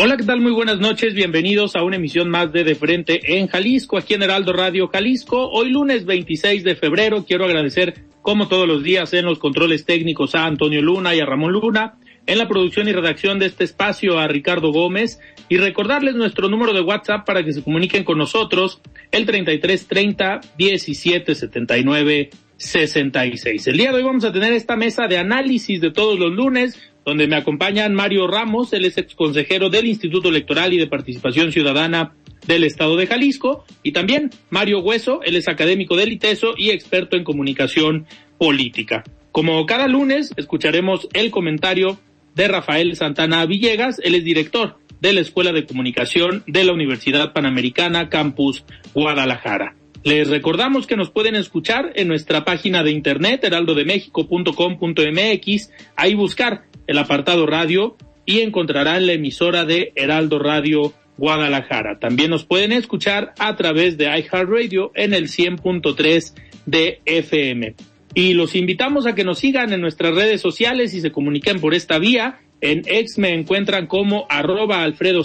Hola, ¿qué tal? Muy buenas noches. Bienvenidos a una emisión más de De Frente en Jalisco, aquí en Heraldo Radio Jalisco. Hoy lunes 26 de febrero quiero agradecer, como todos los días, en los controles técnicos a Antonio Luna y a Ramón Luna, en la producción y redacción de este espacio a Ricardo Gómez y recordarles nuestro número de WhatsApp para que se comuniquen con nosotros, el 3330 1779 66. El día de hoy vamos a tener esta mesa de análisis de todos los lunes donde me acompañan Mario Ramos, él es ex consejero del Instituto Electoral y de Participación Ciudadana del Estado de Jalisco, y también Mario Hueso, él es académico del ITESO y experto en comunicación política. Como cada lunes, escucharemos el comentario de Rafael Santana Villegas, él es director de la Escuela de Comunicación de la Universidad Panamericana Campus Guadalajara. Les recordamos que nos pueden escuchar en nuestra página de internet heraldodemexico.com.mx, ahí buscar el apartado radio y encontrarán la emisora de Heraldo Radio Guadalajara. También nos pueden escuchar a través de iHeartRadio en el 100.3 de FM. Y los invitamos a que nos sigan en nuestras redes sociales y se comuniquen por esta vía. En X me encuentran como arroba Alfredo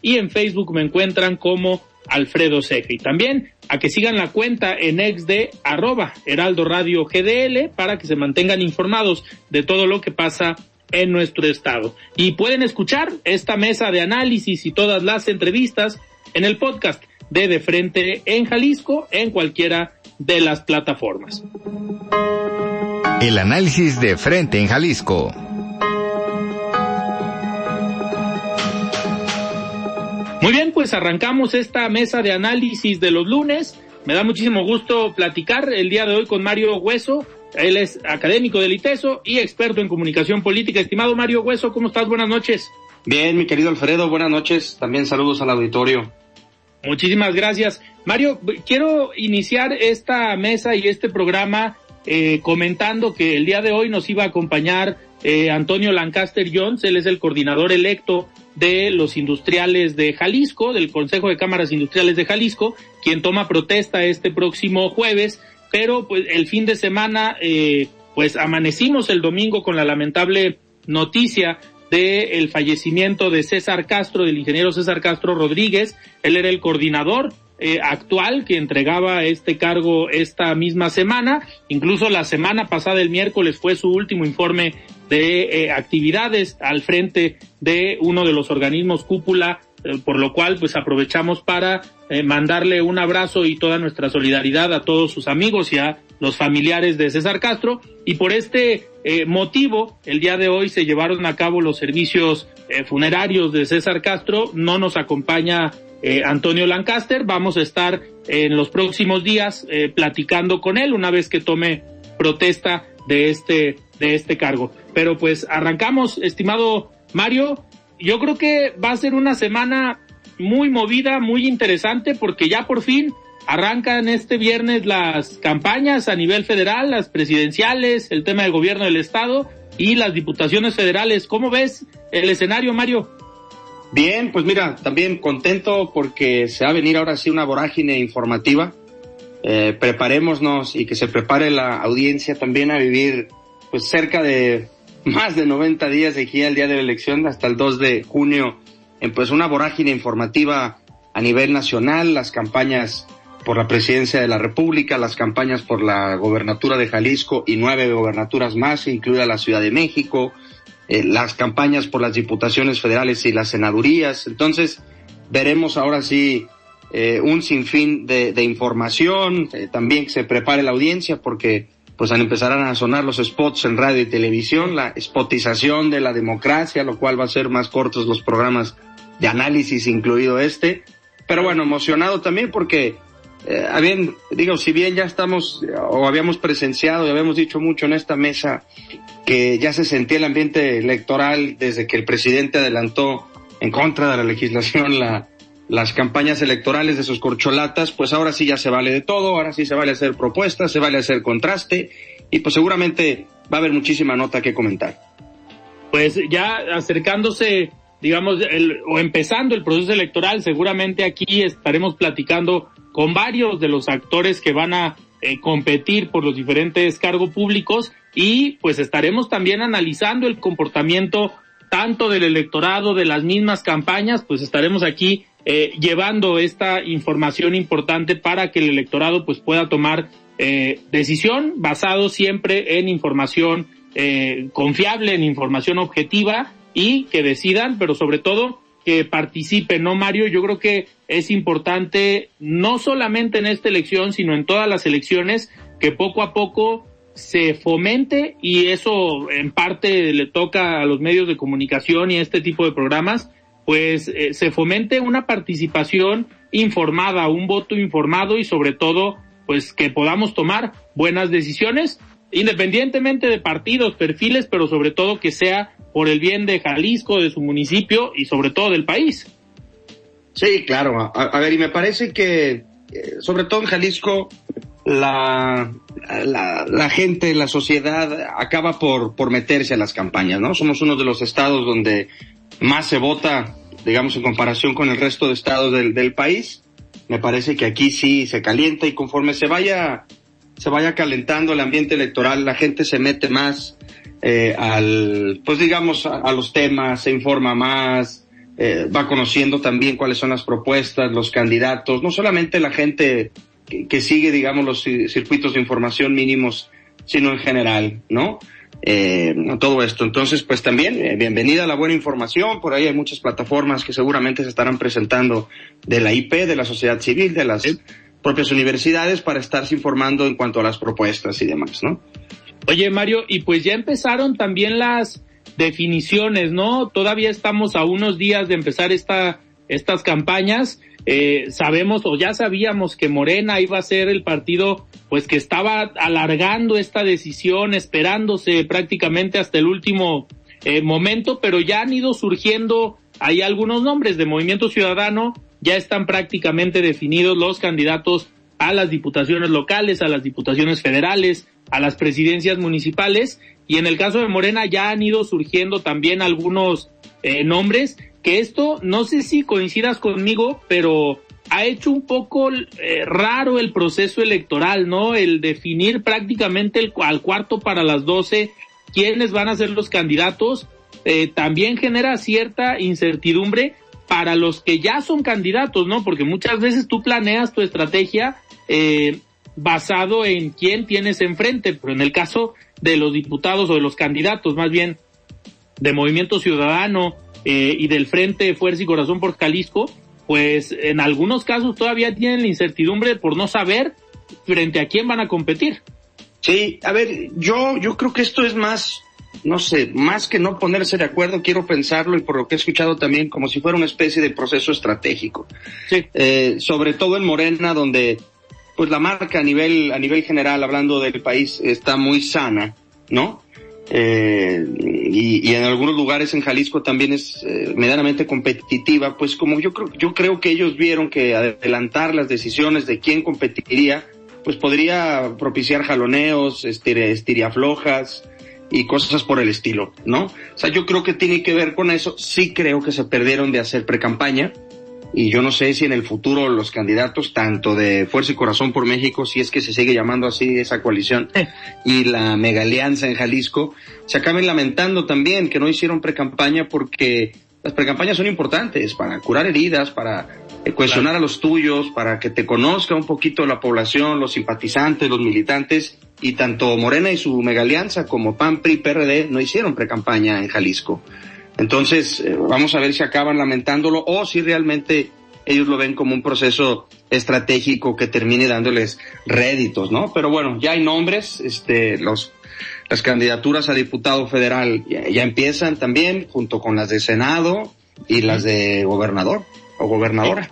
y en Facebook me encuentran como Alfredo Ceja. Y también a que sigan la cuenta en ex de arroba Heraldo Radio GDL para que se mantengan informados de todo lo que pasa en nuestro estado. Y pueden escuchar esta mesa de análisis y todas las entrevistas en el podcast de De Frente en Jalisco en cualquiera de las plataformas. El análisis de Frente en Jalisco. Pues arrancamos esta mesa de análisis de los lunes. Me da muchísimo gusto platicar el día de hoy con Mario Hueso. Él es académico del ITESO y experto en comunicación política. Estimado Mario Hueso, ¿cómo estás? Buenas noches. Bien, mi querido Alfredo, buenas noches. También saludos al auditorio. Muchísimas gracias. Mario, quiero iniciar esta mesa y este programa eh, comentando que el día de hoy nos iba a acompañar eh, Antonio Lancaster Jones, él es el coordinador electo de los industriales de Jalisco, del Consejo de Cámaras Industriales de Jalisco, quien toma protesta este próximo jueves, pero pues el fin de semana, eh, pues amanecimos el domingo con la lamentable noticia de el fallecimiento de César Castro, del ingeniero César Castro Rodríguez, él era el coordinador eh, actual que entregaba este cargo esta misma semana. Incluso la semana pasada, el miércoles, fue su último informe de eh, actividades al frente de uno de los organismos cúpula, eh, por lo cual pues aprovechamos para mandarle un abrazo y toda nuestra solidaridad a todos sus amigos y a los familiares de César Castro. Y por este motivo, el día de hoy se llevaron a cabo los servicios funerarios de César Castro. No nos acompaña eh, Antonio Lancaster. Vamos a estar en los próximos días eh, platicando con él una vez que tome protesta de este, de este cargo. Pero pues arrancamos, estimado Mario. Yo creo que va a ser una semana muy movida, muy interesante, porque ya por fin arrancan este viernes las campañas a nivel federal, las presidenciales, el tema del gobierno del estado y las diputaciones federales. ¿Cómo ves el escenario, Mario? Bien, pues mira, también contento porque se va a venir ahora sí una vorágine informativa. Eh, preparémonos y que se prepare la audiencia también a vivir pues cerca de más de 90 días de aquí al día de la elección hasta el 2 de junio en pues una vorágine informativa a nivel nacional, las campañas por la presidencia de la República, las campañas por la gobernatura de Jalisco y nueve gobernaturas más, incluida la Ciudad de México, eh, las campañas por las diputaciones federales y las senadurías. Entonces, veremos ahora sí eh, un sinfín de, información, eh, también que se prepare la audiencia porque pues empezarán a sonar los spots en radio y televisión, la spotización de la democracia, lo cual va a ser más cortos los programas de análisis, incluido este. Pero bueno, emocionado también porque, eh, digo, si bien ya estamos o habíamos presenciado y habíamos dicho mucho en esta mesa que ya se sentía el ambiente electoral desde que el presidente adelantó en contra de la legislación la, las campañas electorales de sus corcholatas, pues ahora sí ya se vale de todo, ahora sí se vale hacer propuestas, se vale hacer contraste y pues seguramente va a haber muchísima nota que comentar. Pues ya acercándose, digamos, el, o empezando el proceso electoral, seguramente aquí estaremos platicando con varios de los actores que van a eh, competir por los diferentes cargos públicos y pues estaremos también analizando el comportamiento tanto del electorado, de las mismas campañas, pues estaremos aquí eh, llevando esta información importante para que el electorado pues pueda tomar eh, decisión basado siempre en información eh, confiable, en información objetiva y que decidan, pero sobre todo que participen, ¿no, Mario? Yo creo que es importante, no solamente en esta elección, sino en todas las elecciones, que poco a poco se fomente y eso en parte le toca a los medios de comunicación y a este tipo de programas, pues eh, se fomente una participación informada, un voto informado y sobre todo pues que podamos tomar buenas decisiones independientemente de partidos, perfiles, pero sobre todo que sea por el bien de Jalisco, de su municipio y sobre todo del país. Sí, claro. A, ver, y me parece que eh, sobre todo en Jalisco la, la, la, gente, la sociedad acaba por, por meterse a las campañas, ¿no? Somos uno de los estados donde más se vota, digamos, en comparación con el resto de estados del, del país. Me parece que aquí sí se calienta y conforme se vaya, se vaya calentando el ambiente electoral, la gente se mete más eh, al, pues digamos, a, los temas, se informa más, eh, va conociendo también cuáles son las propuestas, los candidatos, no solamente la gente que, que sigue, digamos, los circuitos de información mínimos, sino en general, ¿no? Eh, todo esto. Entonces, pues también, eh, bienvenida a la buena información. Por ahí hay muchas plataformas que seguramente se estarán presentando de la IP, de la sociedad civil, de las propias universidades para estarse informando en cuanto a las propuestas y demás, ¿no? Oye, Mario, y pues ya empezaron también las definiciones, ¿no? Todavía estamos a unos días de empezar esta, estas campañas eh, sabemos o ya sabíamos que Morena iba a ser el partido pues que estaba alargando esta decisión, esperándose prácticamente hasta el último eh, momento, pero ya han ido surgiendo hay algunos nombres de Movimiento Ciudadano, ya están prácticamente definidos los candidatos a las diputaciones locales, a las diputaciones federales, a las presidencias municipales y en el caso de Morena ya han ido surgiendo también algunos eh, nombres que esto, no sé si coincidas conmigo, pero ha hecho un poco eh, raro el proceso electoral, ¿no? El definir prácticamente el, al cuarto para las doce quiénes van a ser los candidatos, eh, también genera cierta incertidumbre para los que ya son candidatos, ¿no? Porque muchas veces tú planeas tu estrategia eh, basado en quién tienes enfrente, pero en el caso de los diputados o de los candidatos, más bien de Movimiento Ciudadano eh, y del Frente Fuerza y Corazón por Jalisco, pues en algunos casos todavía tienen la incertidumbre por no saber frente a quién van a competir. Sí, a ver, yo, yo creo que esto es más, no sé, más que no ponerse de acuerdo, quiero pensarlo y por lo que he escuchado también como si fuera una especie de proceso estratégico. Sí. Eh, sobre todo en Morena, donde pues la marca a nivel, a nivel general, hablando del país, está muy sana, ¿no? Eh, y, y, en algunos lugares en Jalisco también es eh, medianamente competitiva, pues como yo creo, yo creo que ellos vieron que adelantar las decisiones de quién competiría, pues podría propiciar jaloneos, estiriaflojas y cosas por el estilo, ¿no? O sea, yo creo que tiene que ver con eso. Sí creo que se perdieron de hacer pre-campaña y yo no sé si en el futuro los candidatos, tanto de Fuerza y Corazón por México, si es que se sigue llamando así esa coalición, y la mega alianza en Jalisco, se acaben lamentando también que no hicieron precampaña porque las precampañas son importantes para curar heridas, para cuestionar a los tuyos, para que te conozca un poquito la población, los simpatizantes, los militantes, y tanto Morena y su mega alianza como PAN, PRI, PRD no hicieron precampaña en Jalisco. Entonces, eh, vamos a ver si acaban lamentándolo o si realmente ellos lo ven como un proceso estratégico que termine dándoles réditos, ¿no? Pero bueno, ya hay nombres, este, los, las candidaturas a diputado federal ya, empiezan también, junto con las de Senado y las de gobernador o gobernadora.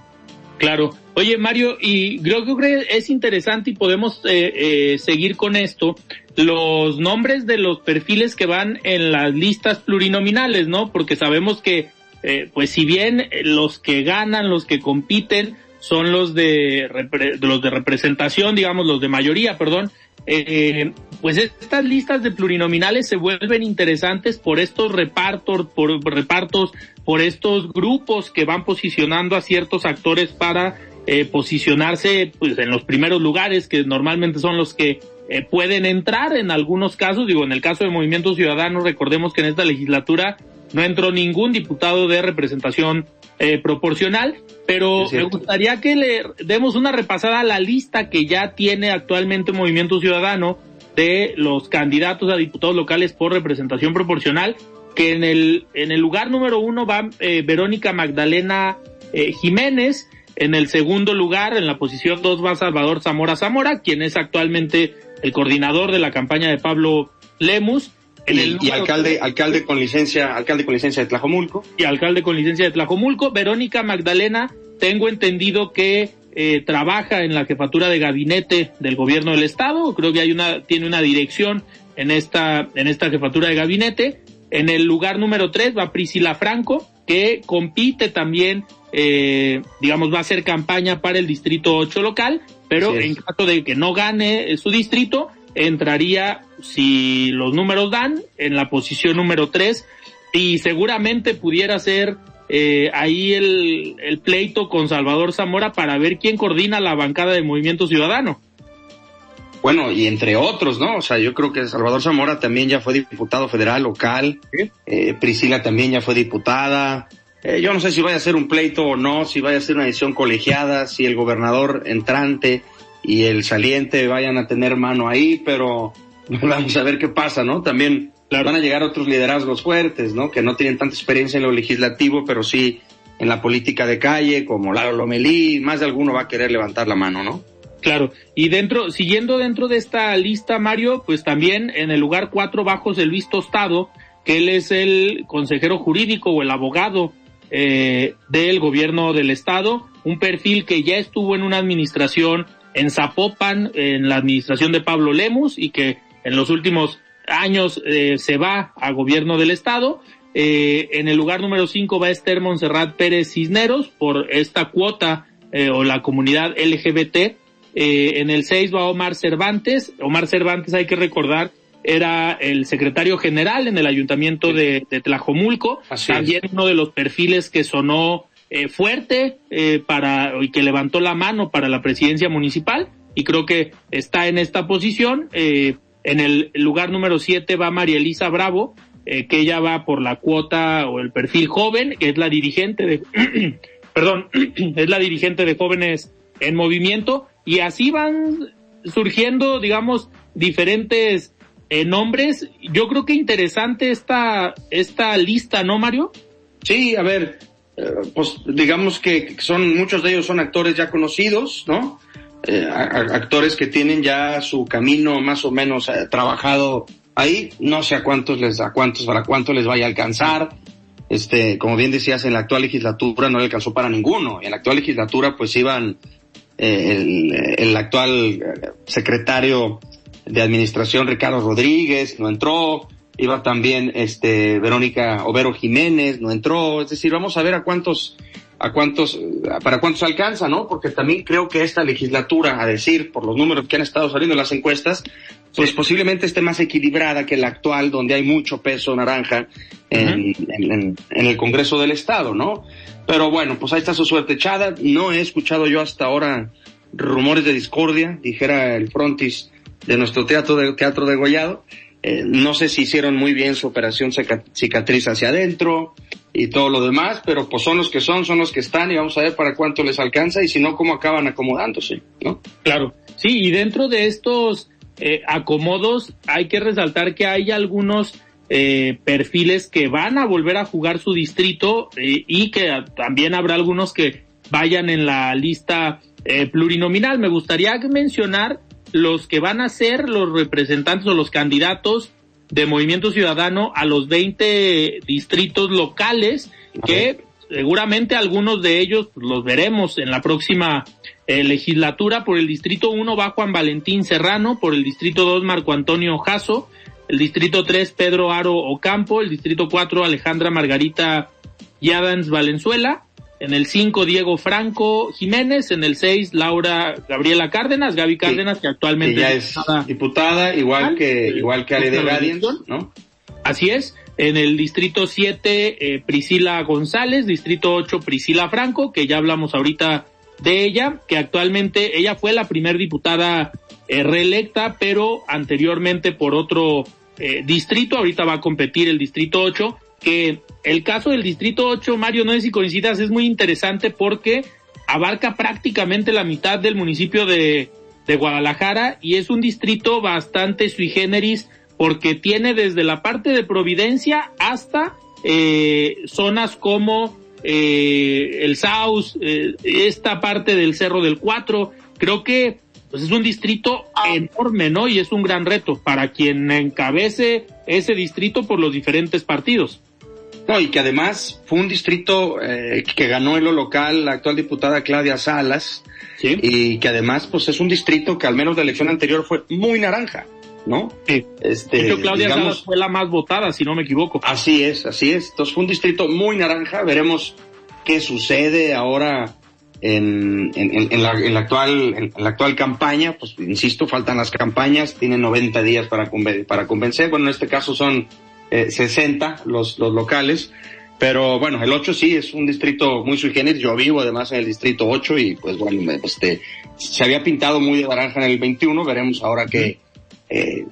Claro. Oye, Mario, y creo que es interesante y podemos eh, eh, seguir con esto, los nombres de los perfiles que van en las listas plurinominales, ¿no? Porque sabemos que eh, pues si bien los que ganan, los que compiten, son los de, los de representación, digamos, los de mayoría, perdón, eh, pues estas listas de plurinominales se vuelven interesantes por estos repartos, por repartos, por estos grupos que van posicionando a ciertos actores para eh, posicionarse pues en los primeros lugares, que normalmente son los que eh, pueden entrar en algunos casos, digo, en el caso de Movimiento Ciudadano, recordemos que en esta legislatura no entró ningún diputado de representación eh, proporcional, pero me gustaría que le demos una repasada a la lista que ya tiene actualmente Movimiento Ciudadano de los candidatos a diputados locales por representación proporcional, que en el, en el lugar número uno va eh, Verónica Magdalena eh, Jiménez, en el segundo lugar, en la posición dos va Salvador Zamora Zamora, quien es actualmente el coordinador de la campaña de Pablo Lemus, y, alcalde, alcalde con licencia, alcalde con licencia de Tlajomulco. Y alcalde con licencia de Tlajomulco. Verónica Magdalena, tengo entendido que eh, trabaja en la jefatura de gabinete del gobierno del estado. Creo que hay una, tiene una dirección en esta, en esta jefatura de gabinete. En el lugar número tres va Priscila Franco, que compite también, eh, digamos, va a hacer campaña para el distrito 8 local, pero en caso de que no gane su distrito, entraría, si los números dan, en la posición número 3 y seguramente pudiera ser eh, ahí el, el pleito con Salvador Zamora para ver quién coordina la bancada de Movimiento Ciudadano. Bueno, y entre otros, ¿no? O sea, yo creo que Salvador Zamora también ya fue diputado federal local, eh, Priscila también ya fue diputada. Eh, yo no sé si vaya a ser un pleito o no, si vaya a ser una edición colegiada, si el gobernador entrante y el saliente vayan a tener mano ahí, pero vamos a ver qué pasa, ¿no? También van a llegar otros liderazgos fuertes, ¿no? Que no tienen tanta experiencia en lo legislativo, pero sí en la política de calle, como Lalo Lomelí, más de alguno va a querer levantar la mano, ¿no? Claro, y dentro, siguiendo dentro de esta lista, Mario, pues también en el lugar cuatro bajos el Luis Tostado, que él es el consejero jurídico o el abogado eh, del gobierno del estado, un perfil que ya estuvo en una administración en Zapopan, en la administración de Pablo Lemus, y que en los últimos años eh, se va a gobierno del estado. Eh, en el lugar número 5 va Esther Monserrat Pérez Cisneros por esta cuota eh, o la comunidad LGBT. En el 6 va Omar Cervantes. Omar Cervantes hay que recordar era el secretario general en el ayuntamiento de, Tlajomulco. También uno de los perfiles que sonó eh, fuerte eh, para y que levantó la mano para la presidencia municipal y creo que está en esta posición. Eh, en el lugar número 7 va María Elisa Bravo, que ella va por la cuota o el perfil joven, que es la dirigente de, perdón, es la dirigente de jóvenes en movimiento y así van surgiendo, digamos, diferentes nombres. Yo creo que interesante esta, esta lista, ¿no, Mario? Sí, a ver, eh, pues digamos que son, muchos de ellos son actores ya conocidos, ¿no? Eh, actores que tienen ya su camino más o menos eh, trabajado ahí, no sé a cuántos les, a cuántos, para cuánto les vaya a alcanzar. Este, como bien decías, en la actual legislatura no le alcanzó para ninguno. En la actual legislatura pues iban el, el actual secretario de administración Ricardo Rodríguez, no entró, iba también este Verónica Overo Jiménez, no entró, es decir, vamos a ver a cuántos a cuántos para cuántos alcanza, ¿no? Porque también creo que esta legislatura, a decir por los números que han estado saliendo en las encuestas, pues posiblemente esté más equilibrada que la actual, donde hay mucho peso naranja en, en, el Congreso del Estado, ¿no? Pero bueno, pues ahí está su suerte echada. No he escuchado yo hasta ahora rumores de discordia, dijera el frontis de nuestro teatro de teatro de Gollado. Eh, no sé si hicieron muy bien su operación cicatriz hacia adentro y todo lo demás, pero pues son los que son, son los que están y vamos a ver para cuánto les alcanza y si no, cómo acaban acomodándose, ¿no? Claro, sí, y dentro de estos eh, acomodos, hay que resaltar que hay algunos eh, perfiles que van a volver a jugar su distrito eh, y que también habrá algunos que vayan en la lista eh, plurinominal. Me gustaría mencionar los que van a ser los representantes o los candidatos de Movimiento Ciudadano a los 20 distritos locales que seguramente algunos de ellos los veremos en la próxima eh, legislatura. Por el distrito 1 va Juan Valentín Serrano, por el distrito 2 Marco Antonio Jasso, el distrito 3 Pedro Aro Ocampo, el distrito 4 Alejandra Margarita Yadans Valenzuela, en el 5 Diego Franco Jiménez, en el 6 Laura Gabriela Cárdenas, Gaby Cárdenas, que actualmente ya es diputada, igual que igual que Ale de Gadiens, ¿no? Así es. En el distrito 7 eh, Priscila González, distrito 8 Priscila Franco, que ya hablamos ahorita de ella, que actualmente ella fue la primer diputada eh, reelecta, pero anteriormente por otro eh, distrito, ahorita va a competir el distrito 8, que el caso del distrito 8, Mario, no sé si coincidas, es muy interesante porque abarca prácticamente la mitad del municipio de, de Guadalajara y es un distrito bastante sui generis porque tiene desde la parte de Providencia hasta eh, zonas como eh, el Saus, eh, esta parte del Cerro del Cuatro. Creo que pues es un distrito enorme, ¿no? Y es un gran reto para quien encabece ese distrito por los diferentes partidos. No, y que además fue un distrito eh, que ganó en lo local la actual diputada Claudia Salas. Sí. Y que además, pues es un distrito que al menos de la elección anterior fue muy naranja, ¿no? Sí. Este, De hecho, Claudia digamos- fue la más votada, si no me equivoco. Así es, así es. Entonces fue un distrito muy naranja. Veremos qué sucede ahora en, en, en- la, en la actual, en, la actual campaña. Pues insisto, faltan las campañas, tienen 90 días para, conven- para convencer. Bueno, en este caso son eh, 60 los, los locales. Pero bueno, el 8 sí es un distrito muy sui generis. Yo vivo además en el distrito 8 y pues bueno, este, se había pintado muy de naranja en el 21. Veremos ahora que, eh,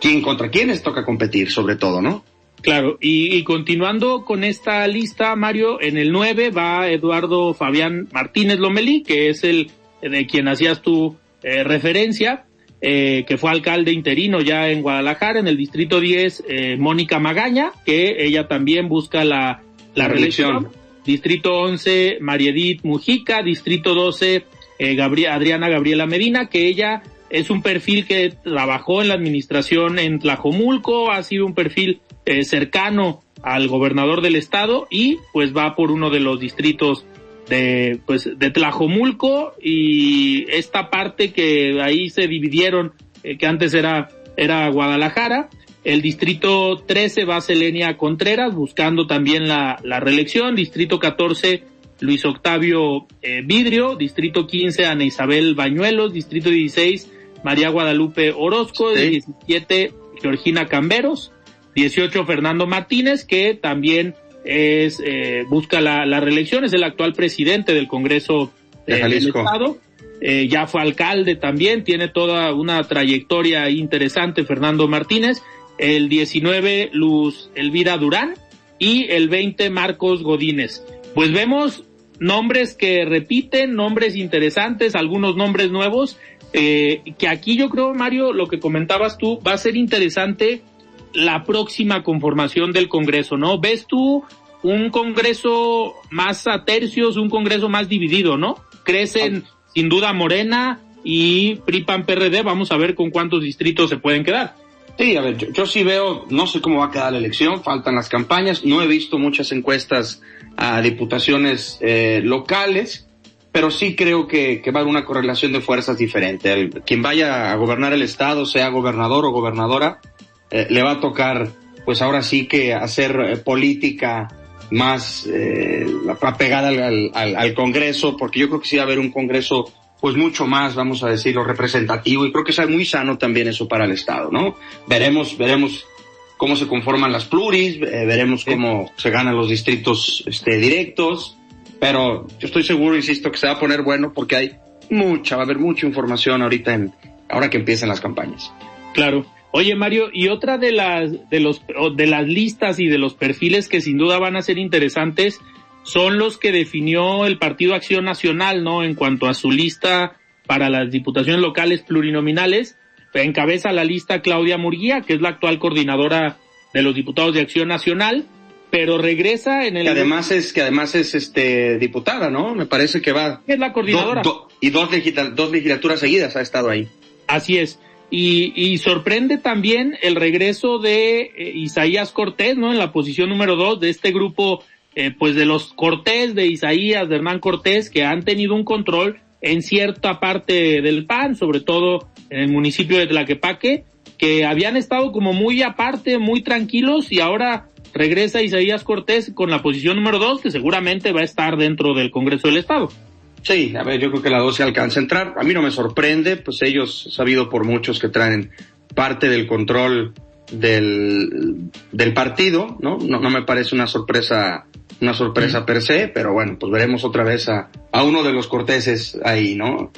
quién contra quiénes toca competir, sobre todo, ¿no? Claro, y, y continuando con esta lista, Mario, en el 9 va Eduardo Fabián Martínez Lomelí, que es el de quien hacías tu eh, referencia, eh, que fue alcalde interino ya en Guadalajara, en el distrito 10, eh, Mónica Magaña, que ella también busca la, la La reelección. reelección. Distrito 11, Mariedit Mujica, distrito 12, eh, Gabri- Adriana Gabriela Medina, que ella es un perfil que trabajó en la administración en Tlajomulco, ha sido un perfil eh, cercano al gobernador del estado y pues va por uno de los distritos de pues de Tlajomulco y esta parte que ahí se dividieron eh, que antes era era Guadalajara. El distrito 13 va Selenia Contreras buscando también la, la reelección. Distrito 14 Luis Octavio eh, Vidrio. Distrito 15 Ana Isabel Bañuelos. Distrito 16 María Guadalupe Orozco Sí. 17 Georgina Camberos 18 Fernando Martínez, que también es eh, busca la, la reelección, es el actual presidente del Congreso De eh, del Jalisco. Estado. Eh, ya fue alcalde también, tiene toda una trayectoria interesante Fernando Martínez. El 19 Luz Elvira Durán y el 20 Marcos Godínez. Pues vemos nombres que repiten, nombres interesantes, algunos nombres nuevos, eh, que aquí yo creo, Mario, lo que comentabas tú, va a ser interesante la próxima conformación del Congreso, ¿no? ¿Ves tú un Congreso más a tercios, un Congreso más dividido, ¿no? Crecen sin duda Morena y PRI-PAN PRD, vamos a ver con cuántos distritos se pueden quedar. Sí, a ver, yo, yo sí veo, no sé cómo va a quedar la elección, faltan las campañas, no he visto muchas encuestas a diputaciones eh, locales, pero sí creo que, que va a haber una correlación de fuerzas diferente. El- quien vaya a gobernar el estado, sea gobernador o gobernadora, eh, le va a tocar, pues ahora sí que hacer eh, política más eh, apegada al, al- al- al Congreso, porque yo creo que sí va a haber un Congreso pues mucho más, vamos a decirlo, representativo y creo que es muy sano también eso para el Estado, ¿no? Veremos, veremos cómo se conforman las pluris, eh, veremos cómo se ganan los distritos este, directos, pero yo estoy seguro, insisto, que se va a poner bueno porque hay mucha, va a haber mucha información ahorita en, ahora que empiecen las campañas. Claro. Oye, Mario, y otra de las, de los, de las listas y de los perfiles que sin duda van a ser interesantes son los que definió el Partido Acción Nacional, ¿no? En cuanto a su lista para las diputaciones locales plurinominales. encabeza la lista Claudia Murguía, que es la actual coordinadora de los diputados de Acción Nacional, pero regresa en el... Que además es, que además es este diputada, ¿no? Me parece que va... Es la coordinadora. y dos, dos legislaturas seguidas ha estado ahí. Así es. Y, y, sorprende también el regreso de eh, Isaías Cortés, ¿no? En la posición número dos de este grupo, eh, pues de los Cortés, de Isaías, de Hernán Cortés, que han tenido un control en cierta parte del PAN, sobre todo en el municipio de Tlaquepaque, que habían estado como muy aparte, muy tranquilos y ahora regresa Isaías Cortés con la posición número dos, que seguramente va a estar dentro del Congreso del Estado. Sí, a ver, yo creo que la dos se alcanza a entrar. A mí no me sorprende, pues ellos, sabido por muchos que traen parte del control del, del partido, ¿no? ¿no? No me parece una sorpresa, una sorpresa per se, pero bueno, pues veremos otra vez a, a uno de los corteses ahí, ¿no?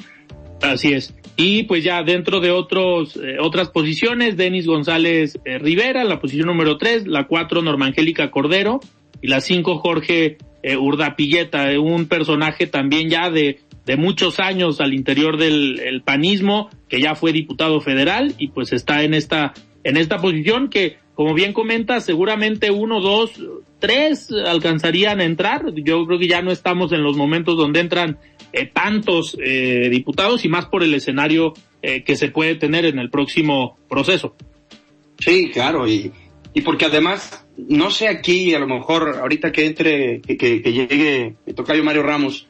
Así es. Y pues ya dentro de otros, eh, otras posiciones, Denis González eh, Rivera, la posición número tres, la cuatro, Norma Angélica Cordero, y la cinco, Jorge eh, Urdapilleta, eh, un personaje también ya de, de muchos años al interior del panismo, que ya fue diputado federal y pues está en esta, en esta posición que, como bien comenta, seguramente uno, dos, tres alcanzarían a entrar. Yo creo que ya no estamos en los momentos donde entran eh, tantos eh, diputados y más por el escenario eh, que se puede tener en el próximo proceso. Sí, claro, y, y porque además no sé aquí, a lo mejor ahorita que entre, que, que, que llegue el tocayo Mario Ramos,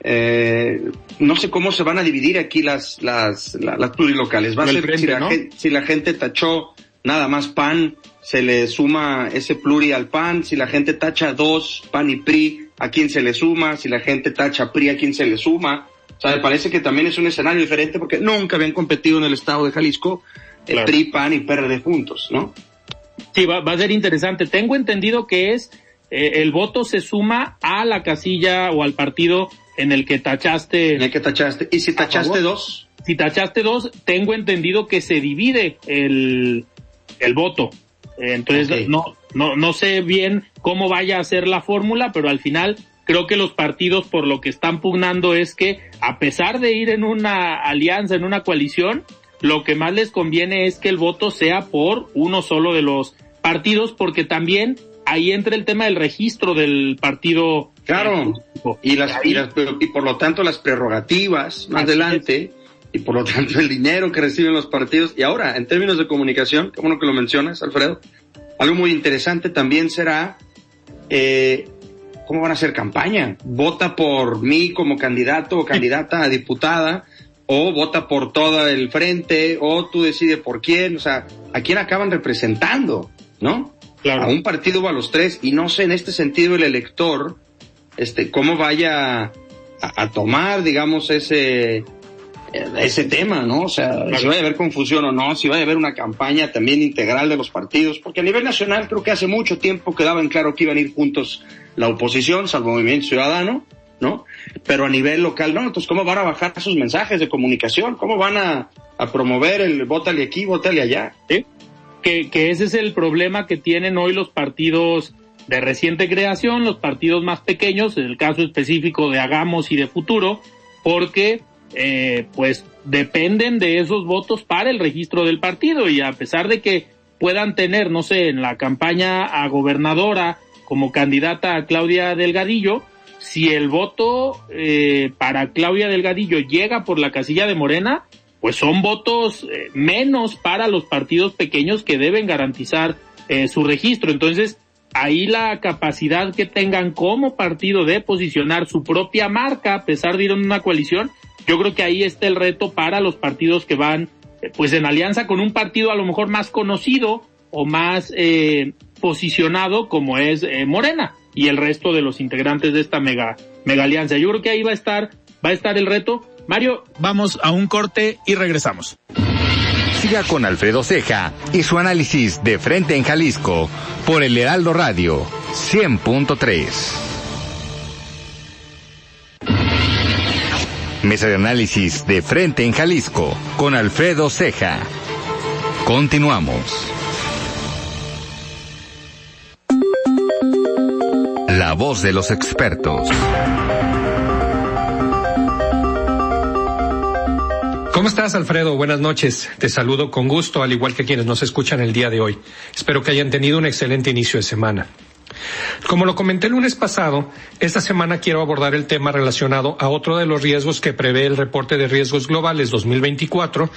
eh, no sé cómo se van a dividir aquí las, las, las, plurilocales. Va a ser si, la gente, si la gente tachó nada más PAN, se le suma ese pluri al PAN, si la gente tacha dos, PAN y PRI, a quién se le suma, si la gente tacha PRI, a quién se le suma. O sea, me parece que también es un escenario diferente porque nunca habían competido en el estado de Jalisco el PRI, PAN y PRD juntos, ¿no? Sí, va, va a ser interesante. Tengo entendido que es eh, el voto se suma a la casilla o al partido en el que tachaste. En el que tachaste. ¿Y si tachaste dos? Si tachaste dos, tengo entendido que se divide el, el voto. Entonces, no, no, no sé bien cómo vaya a ser la fórmula, pero al final creo que los partidos por lo que están pugnando es que a pesar de ir en una alianza, en una coalición, lo que más les conviene es que el voto sea por uno solo de los partidos, porque también ahí entra el tema del registro del partido. Claro, y, las, y, y, por lo tanto las prerrogativas más adelante, y por lo tanto el dinero que reciben los partidos. Y ahora, en términos de comunicación, qué bueno que lo mencionas, Alfredo, algo muy interesante también será eh, cómo van a hacer campaña. Vota por mí como candidato o candidata a diputada o vota por todo el frente, o tú decides por quién, o sea, a quién acaban representando, ¿no? Claro. A un partido o a los tres, y no sé en este sentido el elector, este, cómo vaya a, a tomar, digamos, ese, ese tema, ¿no? O sea, si va a haber confusión o no, si va a haber una campaña también integral de los partidos, porque a nivel nacional creo que hace mucho tiempo quedaba en claro que iban a ir juntos la oposición, salvo Movimiento Ciudadano, ¿no? Pero a nivel local, no, entonces cómo van a bajar sus mensajes de comunicación, cómo van a, a promover el vótale aquí, vótale allá, ¿sí? Que, que ese es el problema que tienen hoy los partidos de reciente creación, los partidos más pequeños, en el caso específico de Hagamos y de Futuro, porque eh, pues dependen de esos votos para el registro del partido y a pesar de que puedan tener, no sé, en la campaña a gobernadora como candidata a Claudia Delgadillo, si el voto eh, para Claudia Delgadillo llega por la casilla de Morena, pues son votos eh, menos para los partidos pequeños que deben garantizar eh, su registro. Entonces, ahí la capacidad que tengan como partido de posicionar su propia marca, a pesar de ir en una coalición, yo creo que ahí está el reto para los partidos que van eh, pues en alianza con un partido a lo mejor más conocido o más eh, posicionado como es eh, Morena y el resto de los integrantes de esta mega, mega alianza. Yo creo que ahí va a estar, va a estar el reto. Mario, vamos a un corte y regresamos. Siga con Alfredo Ceja y su análisis de frente en Jalisco por el Heraldo Radio 100.3. Mesa de análisis de frente en Jalisco con Alfredo Ceja. Continuamos. La voz de los expertos. ¿Cómo estás, Alfredo? Buenas noches. Te saludo con gusto, al igual que quienes nos escuchan el día de hoy. Espero que hayan tenido un excelente inicio de semana. Como lo comenté el lunes pasado, esta semana quiero abordar el tema relacionado a otro de los riesgos que prevé el reporte de riesgos globales 2024,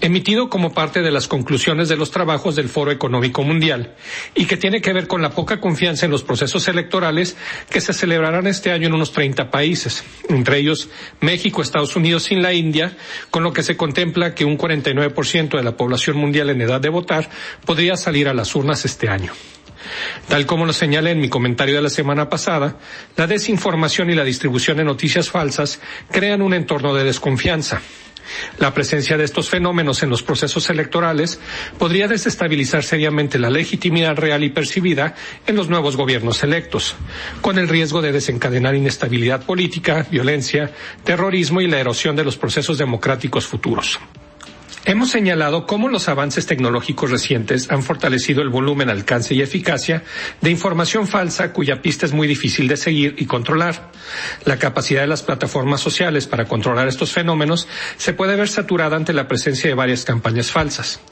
emitido como parte de las conclusiones de los trabajos del Foro Económico Mundial, y que tiene que ver con la poca confianza en los procesos electorales que se celebrarán este año en unos 30 países, entre ellos México, Estados Unidos y la India, con lo que se contempla que un 49% de la población mundial en edad de votar podría salir a las urnas este año. Tal como lo señalé en mi comentario de la semana pasada, la desinformación y la distribución de noticias falsas crean un entorno de desconfianza. La presencia de estos fenómenos en los procesos electorales podría desestabilizar seriamente la legitimidad real y percibida en los nuevos gobiernos electos, con el riesgo de desencadenar inestabilidad política, violencia, terrorismo y la erosión de los procesos democráticos futuros. Hemos señalado cómo los avances tecnológicos recientes han fortalecido el volumen, alcance y eficacia de información falsa cuya pista es muy difícil de seguir y controlar. La capacidad de las plataformas sociales para controlar estos fenómenos se puede ver saturada ante la presencia de varias campañas falsas.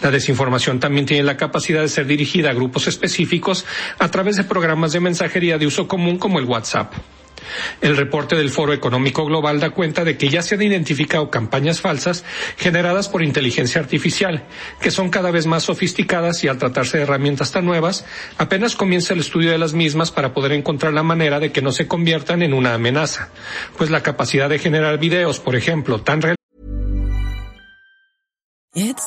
La desinformación también tiene la capacidad de ser dirigida a grupos específicos a través de programas de mensajería de uso común como el WhatsApp. El reporte del Foro Económico Global da cuenta de que ya se han identificado campañas falsas generadas por inteligencia artificial, que son cada vez más sofisticadas y al tratarse de herramientas tan nuevas, apenas comienza el estudio de las mismas para poder encontrar la manera de que no se conviertan en una amenaza, pues la capacidad de generar videos, por ejemplo, tan It's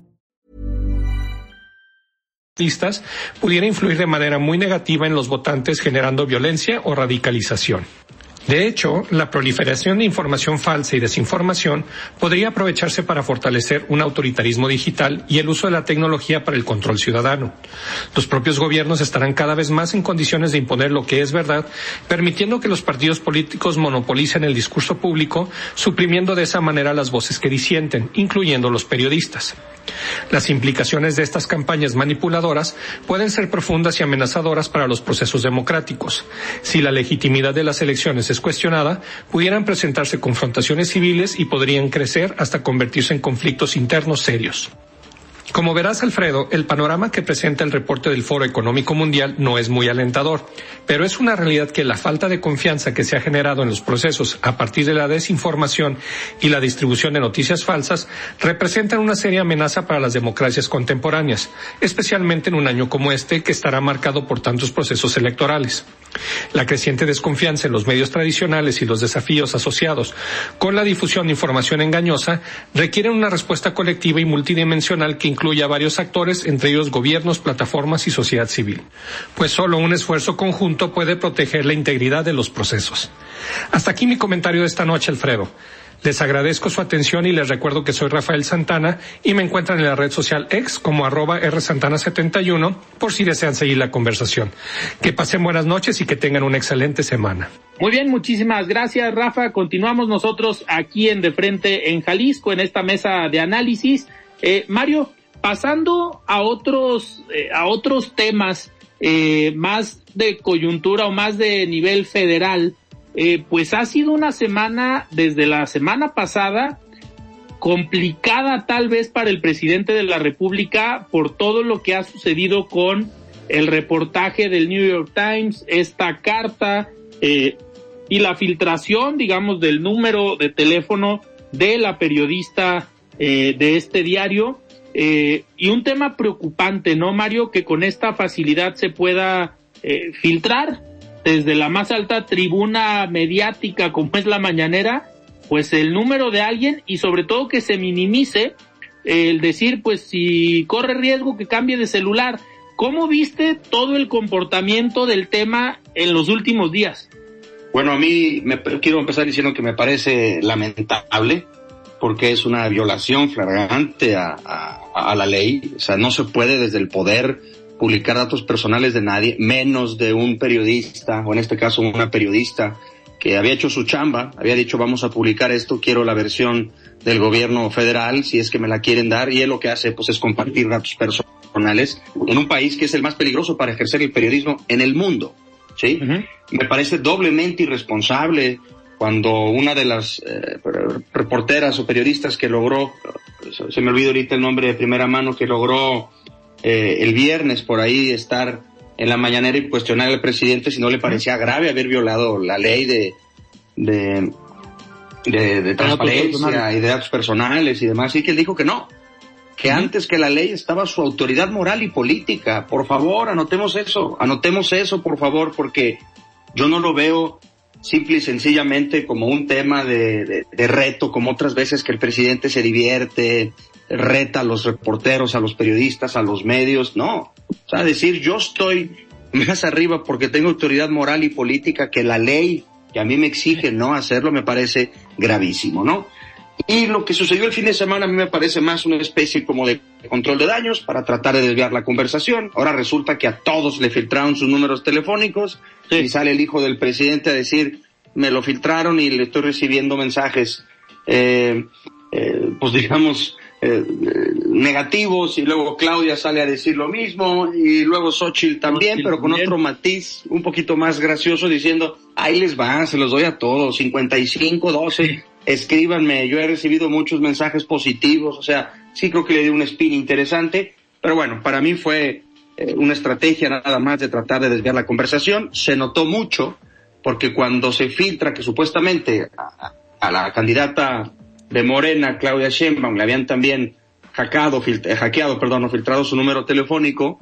Pudiera influir de manera muy negativa en los votantes generando violencia o radicalización. De hecho, la proliferación de información falsa y desinformación podría aprovecharse para fortalecer un autoritarismo digital y el uso de la tecnología para el control ciudadano. Los propios gobiernos estarán cada vez más en condiciones de imponer lo que es verdad, permitiendo que los partidos políticos monopolicen el discurso público, suprimiendo de esa manera las voces que disienten, incluyendo los periodistas. Las implicaciones de estas campañas manipuladoras pueden ser profundas y amenazadoras para los procesos democráticos. Si la legitimidad de las elecciones es cuestionada, pudieran presentarse confrontaciones civiles y podrían crecer hasta convertirse en conflictos internos serios. Como verás, Alfredo, el panorama que presenta el reporte del Foro Económico Mundial no es muy alentador, pero es una realidad que la falta de confianza que se ha generado en los procesos a partir de la desinformación y la distribución de noticias falsas representan una seria amenaza para las democracias contemporáneas, especialmente en un año como este que estará marcado por tantos procesos electorales. La creciente desconfianza en los medios tradicionales y los desafíos asociados con la difusión de información engañosa requieren una respuesta colectiva y multidimensional que incluya varios actores, entre ellos gobiernos, plataformas y sociedad civil, pues solo un esfuerzo conjunto puede proteger la integridad de los procesos. Hasta aquí mi comentario de esta noche, Alfredo. Les agradezco su atención y les recuerdo que soy Rafael Santana y me encuentran en la red social X como arroba rsantana71 por si desean seguir la conversación. Que pasen buenas noches y que tengan una excelente semana. Muy bien, muchísimas gracias Rafa. Continuamos nosotros aquí en De Frente en Jalisco en esta mesa de análisis. Eh, Mario, pasando a otros, eh, a otros temas eh, más de coyuntura o más de nivel federal, eh, pues ha sido una semana, desde la semana pasada, complicada tal vez para el presidente de la República por todo lo que ha sucedido con el reportaje del New York Times, esta carta eh, y la filtración, digamos, del número de teléfono de la periodista eh, de este diario. Eh, y un tema preocupante, ¿no, Mario? Que con esta facilidad se pueda eh, filtrar desde la más alta tribuna mediática como es la mañanera, pues el número de alguien y sobre todo que se minimice el decir, pues si corre riesgo que cambie de celular. ¿Cómo viste todo el comportamiento del tema en los últimos días? Bueno, a mí me, quiero empezar diciendo que me parece lamentable porque es una violación flagrante a, a, la ley. O sea, no se puede desde el poder publicar datos personales de nadie, menos de un periodista, o en este caso una periodista que había hecho su chamba, había dicho vamos a publicar esto, quiero la versión del gobierno federal, si es que me la quieren dar, y él lo que hace pues es compartir datos personales en un país que es el más peligroso para ejercer el periodismo en el mundo. ¿sí? Me parece doblemente irresponsable cuando una de las eh, reporteras o periodistas que logró, se me olvidó ahorita el nombre de primera mano, que logró eh, el viernes por ahí estar en la mañanera y cuestionar al presidente si no le parecía grave haber violado la ley de, de, de, transparencia y de datos personales y demás, y que él dijo que no, que antes que la ley estaba su autoridad moral y política. Por favor, anotemos eso, anotemos eso, por favor, porque yo no lo veo simple y sencillamente como un tema de, de, reto, como otras veces que el presidente se divierte, reta a los reporteros, a los periodistas, a los medios, no. O sea, decir yo estoy más arriba porque tengo autoridad moral y política que la ley que a mí me exige no hacerlo me parece gravísimo, ¿no? Y lo que sucedió el fin de semana a mí me parece más una especie como de control de daños para tratar de desviar la conversación. Ahora resulta que a todos le filtraron sus números telefónicos y sale el hijo del presidente a decir me lo filtraron y le estoy recibiendo mensajes, eh, eh, pues digamos, eh, negativos y luego Claudia sale a decir lo mismo y luego Xochitl también, pero con otro matiz un poquito más gracioso diciendo, ahí les va, se los doy a todos, 55, 12, escríbanme, yo he recibido muchos mensajes positivos, o sea, sí creo que le di un spin interesante, pero bueno, para mí fue eh, una estrategia nada más de tratar de desviar la conversación, se notó mucho, porque cuando se filtra que supuestamente a la candidata de Morena, Claudia Sheinbaum, le habían también hackeado, eh, hackeado, perdón, filtrado su número telefónico,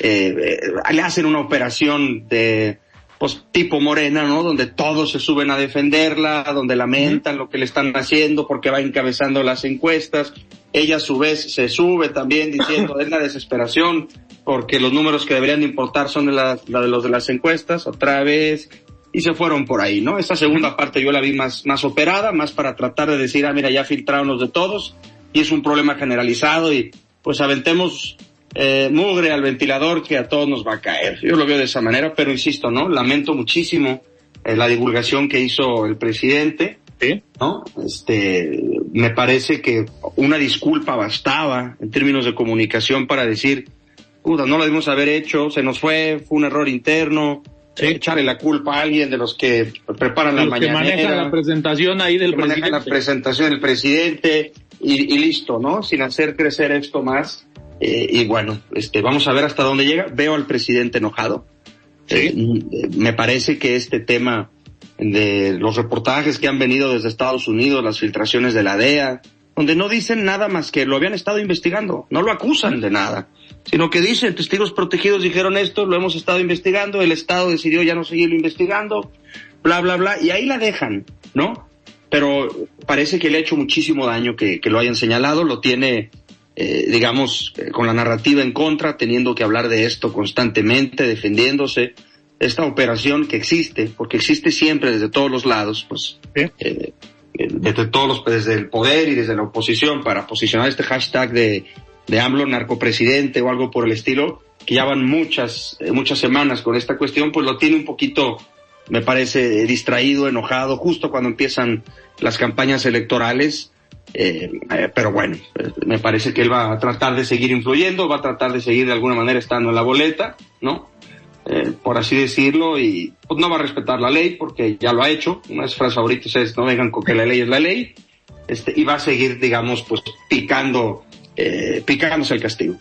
eh, le hacen una operación de, pues, tipo Morena, ¿no? Donde todos se suben a defenderla, donde lamentan lo que le están haciendo porque va encabezando las encuestas. Ella a su vez se sube también diciendo es la desesperación porque los números que deberían importar son de, la, la de los de las encuestas. Otra vez y se fueron por ahí, ¿no? Esa segunda parte yo la vi más, más operada, más para tratar de decir, ah, mira, ya filtraron los de todos y es un problema generalizado y pues aventemos eh, mugre al ventilador que a todos nos va a caer. Yo lo veo de esa manera, pero insisto, ¿no? Lamento muchísimo eh, la divulgación que hizo el presidente, ¿Sí? ¿no? Este, me parece que una disculpa bastaba en términos de comunicación para decir, puta, no lo debimos haber hecho, se nos fue, fue un error interno, echarle la culpa a alguien de los que preparan la mañana. Que maneja la presentación ahí del presidente. la presentación del presidente y, listo, ¿no? Sin hacer crecer esto más. Eh, y bueno, este, vamos a ver hasta dónde llega. Veo al presidente enojado. Eh, me parece que este tema de los reportajes que han venido desde Estados Unidos, las filtraciones de la DEA, donde no dicen nada más que lo habían estado investigando, no lo acusan de nada sino que dicen, testigos protegidos dijeron esto, lo hemos estado investigando, el Estado decidió ya no seguirlo investigando, bla, bla, bla, y ahí la dejan, ¿no? Pero parece que le ha hecho muchísimo daño que, que lo hayan señalado, lo tiene, eh, digamos, eh, con la narrativa en contra, teniendo que hablar de esto constantemente, defendiéndose. Esta operación que existe, porque existe siempre desde todos los lados, pues, eh, desde todos los, desde el poder y desde la oposición para posicionar este hashtag de de AMLO narcopresidente o algo por el estilo, que ya van muchas, eh, muchas semanas con esta cuestión, pues lo tiene un poquito, me parece, distraído, enojado, justo cuando empiezan las campañas electorales. Eh, eh, pero bueno, me parece que él va a tratar de seguir influyendo, va a tratar de seguir de alguna manera estando en la boleta, ¿no? por así decirlo, y pues no va a respetar la ley porque ya lo ha hecho. Una de sus frases favoritas es no vengan con que la ley es la ley. Este, y va a seguir, digamos, pues picando eh, picándose el castigo.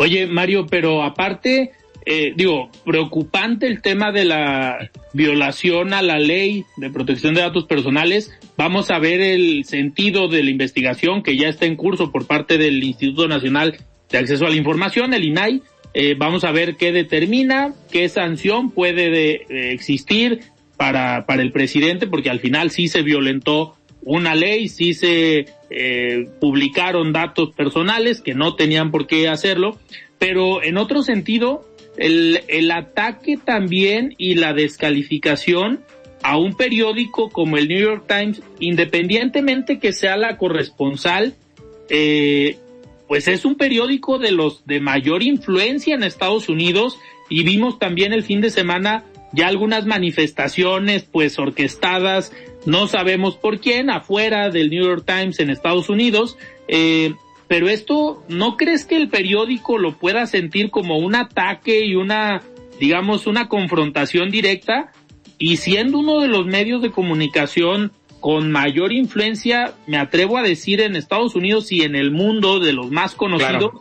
Oye, Mario, pero aparte, eh, digo, preocupante el tema de la violación a la ley de protección de datos personales. Vamos a ver el sentido de la investigación que ya está en curso por parte del Instituto Nacional de Acceso a la Información, el INAI. Eh, vamos a ver qué determina, qué sanción puede de, existir para, para el presidente, porque al final sí se violentó una ley, sí se eh, publicaron datos personales que no tenían por qué hacerlo, pero en otro sentido, el, el ataque también y la descalificación a un periódico como el New York Times, independientemente que sea la corresponsal, eh, pues es un periódico de los de mayor influencia en Estados Unidos y vimos también el fin de semana ya algunas manifestaciones pues orquestadas, no sabemos por quién, afuera del New York Times en Estados Unidos, eh, pero esto, ¿no crees que el periódico lo pueda sentir como un ataque y una, digamos, una confrontación directa? Y siendo uno de los medios de comunicación con mayor influencia, me atrevo a decir, en Estados Unidos y en el mundo de los más conocidos,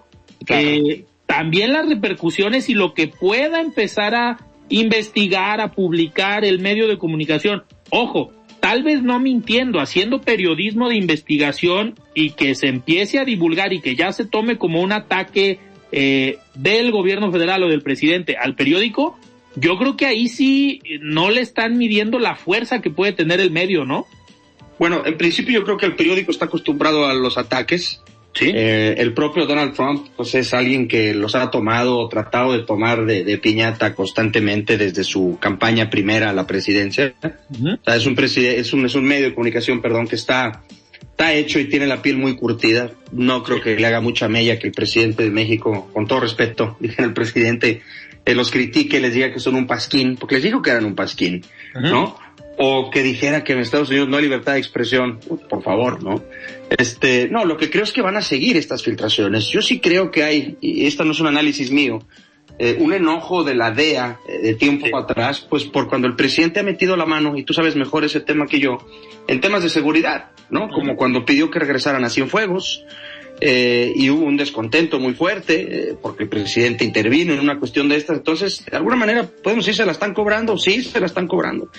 eh, también las repercusiones y lo que pueda empezar a investigar, a publicar el medio de comunicación. Ojo, tal vez no mintiendo, haciendo periodismo de investigación y que se empiece a divulgar y que ya se tome como un ataque eh, del gobierno federal o del presidente al periódico, yo creo que ahí sí no le están midiendo la fuerza que puede tener el medio, ¿no? Bueno, en principio yo creo que el periódico está acostumbrado a los ataques ¿Sí? Eh, el propio Donald Trump pues es alguien que los ha tomado o tratado de tomar de, piñata constantemente desde su campaña primera a la presidencia. o sea, es un, es un es un medio de comunicación, perdón, que está está hecho y tiene la piel muy curtida. No creo que le haga mucha mella que el presidente de México, con todo respeto, dije el presidente, eh, los critique, les diga que son un pasquín, porque les dijo que eran un pasquín, ¿no? O que dijera que en Estados Unidos no hay libertad de expresión, por favor, ¿no? Este, no, lo que creo es que van a seguir estas filtraciones. Yo sí creo que hay, y esto no es un análisis mío, eh, un enojo de la DEA eh, de tiempo atrás, pues por cuando el presidente ha metido la mano, y tú sabes mejor ese tema que yo, en temas de seguridad, ¿no? Como cuando pidió que regresaran a Cienfuegos, eh, y hubo un descontento muy fuerte eh, porque el presidente intervino en una cuestión de estas. Entonces, de alguna manera, podemos decir, se la están cobrando, sí, se la están cobrando.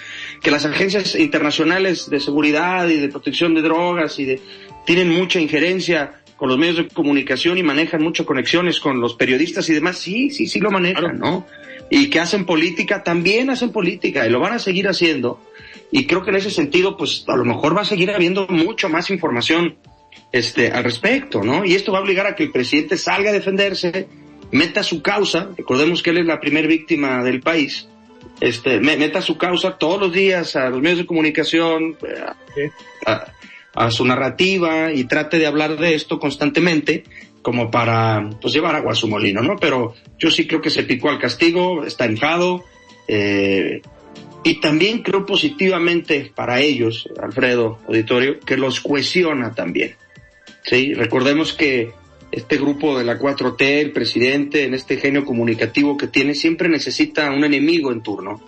Que las agencias internacionales de seguridad y de protección de drogas y de, tienen mucha injerencia con los medios de comunicación y manejan mucho conexiones con los periodistas y demás, sí, sí, sí lo manejan, ¿no? Y que hacen política, también hacen política y lo van a seguir haciendo. Y creo que en ese sentido, pues a lo mejor va a seguir habiendo mucho más información este, al respecto, ¿no? Y esto va a obligar a que el presidente salga a defenderse, meta su causa, recordemos que él es la primer víctima del país, este, meta su causa todos los días a los medios de comunicación, a, su narrativa y trate de hablar de esto constantemente como para pues llevar agua a su molino, ¿no? Pero yo sí creo que se picó al castigo, está enojado, eh, y también creo positivamente para ellos, Alfredo Auditorio, que los cohesiona también. Sí, recordemos que este grupo de la 4T, el presidente, en este genio comunicativo que tiene, siempre necesita un enemigo en turno.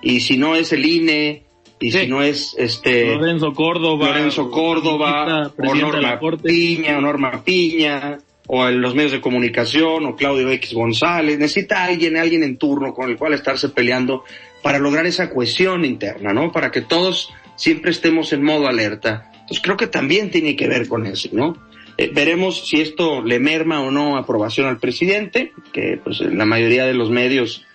Y si no es el INE, y si no es este Lorenzo Córdoba, Lorenzo Córdoba, o Norma Piña, o Norma Piña, o en los medios de comunicación, o Claudio X González, necesita alguien, alguien en turno con el cual estarse peleando para lograr esa cohesión interna, ¿no? Para que todos siempre estemos en modo alerta. Entonces creo que también tiene que ver con eso, ¿no? Eh, veremos si esto le merma o no aprobación al presidente, que pues la mayoría de los medios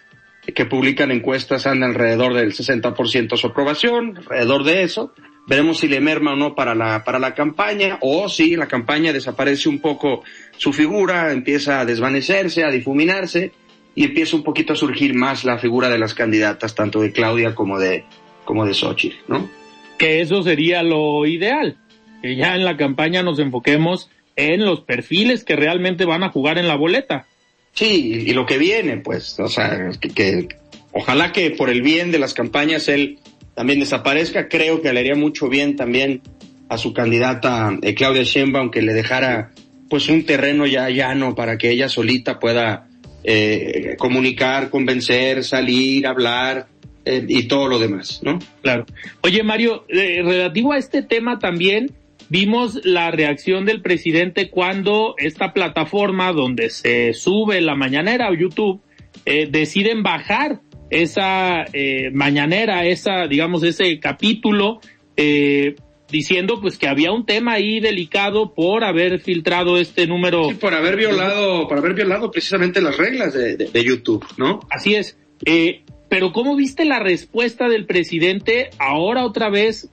que publican encuestas anda alrededor del 60% su aprobación, alrededor de eso. Veremos si le merma o no para la, para la campaña, o si la campaña desaparece un poco su figura, empieza a desvanecerse, a difuminarse, y empieza un poquito a surgir más la figura de las candidatas, tanto de Claudia como de, como de Xochitl, ¿no? Que eso sería lo ideal, que ya en la campaña nos enfoquemos en los perfiles que realmente van a jugar en la boleta. Sí, y lo que viene, pues, o sea, que, ojalá que por el bien de las campañas él también desaparezca, creo que le haría mucho bien también a su candidata eh, Claudia Sheinbaum que le dejara pues un terreno ya llano para que ella solita pueda eh, comunicar, convencer, salir, hablar eh, y todo lo demás, ¿no? Claro. Oye, Mario, eh, relativo a este tema también, vimos la reacción del presidente cuando esta plataforma donde se sube la mañanera o YouTube eh, deciden bajar esa eh, mañanera, esa, digamos, ese capítulo, eh, diciendo pues que había un tema ahí delicado por haber filtrado este número. Sí, por haber violado, por haber violado precisamente las reglas de, de, de YouTube, ¿no? Así es. Eh, pero ¿cómo viste la respuesta del presidente ahora otra vez,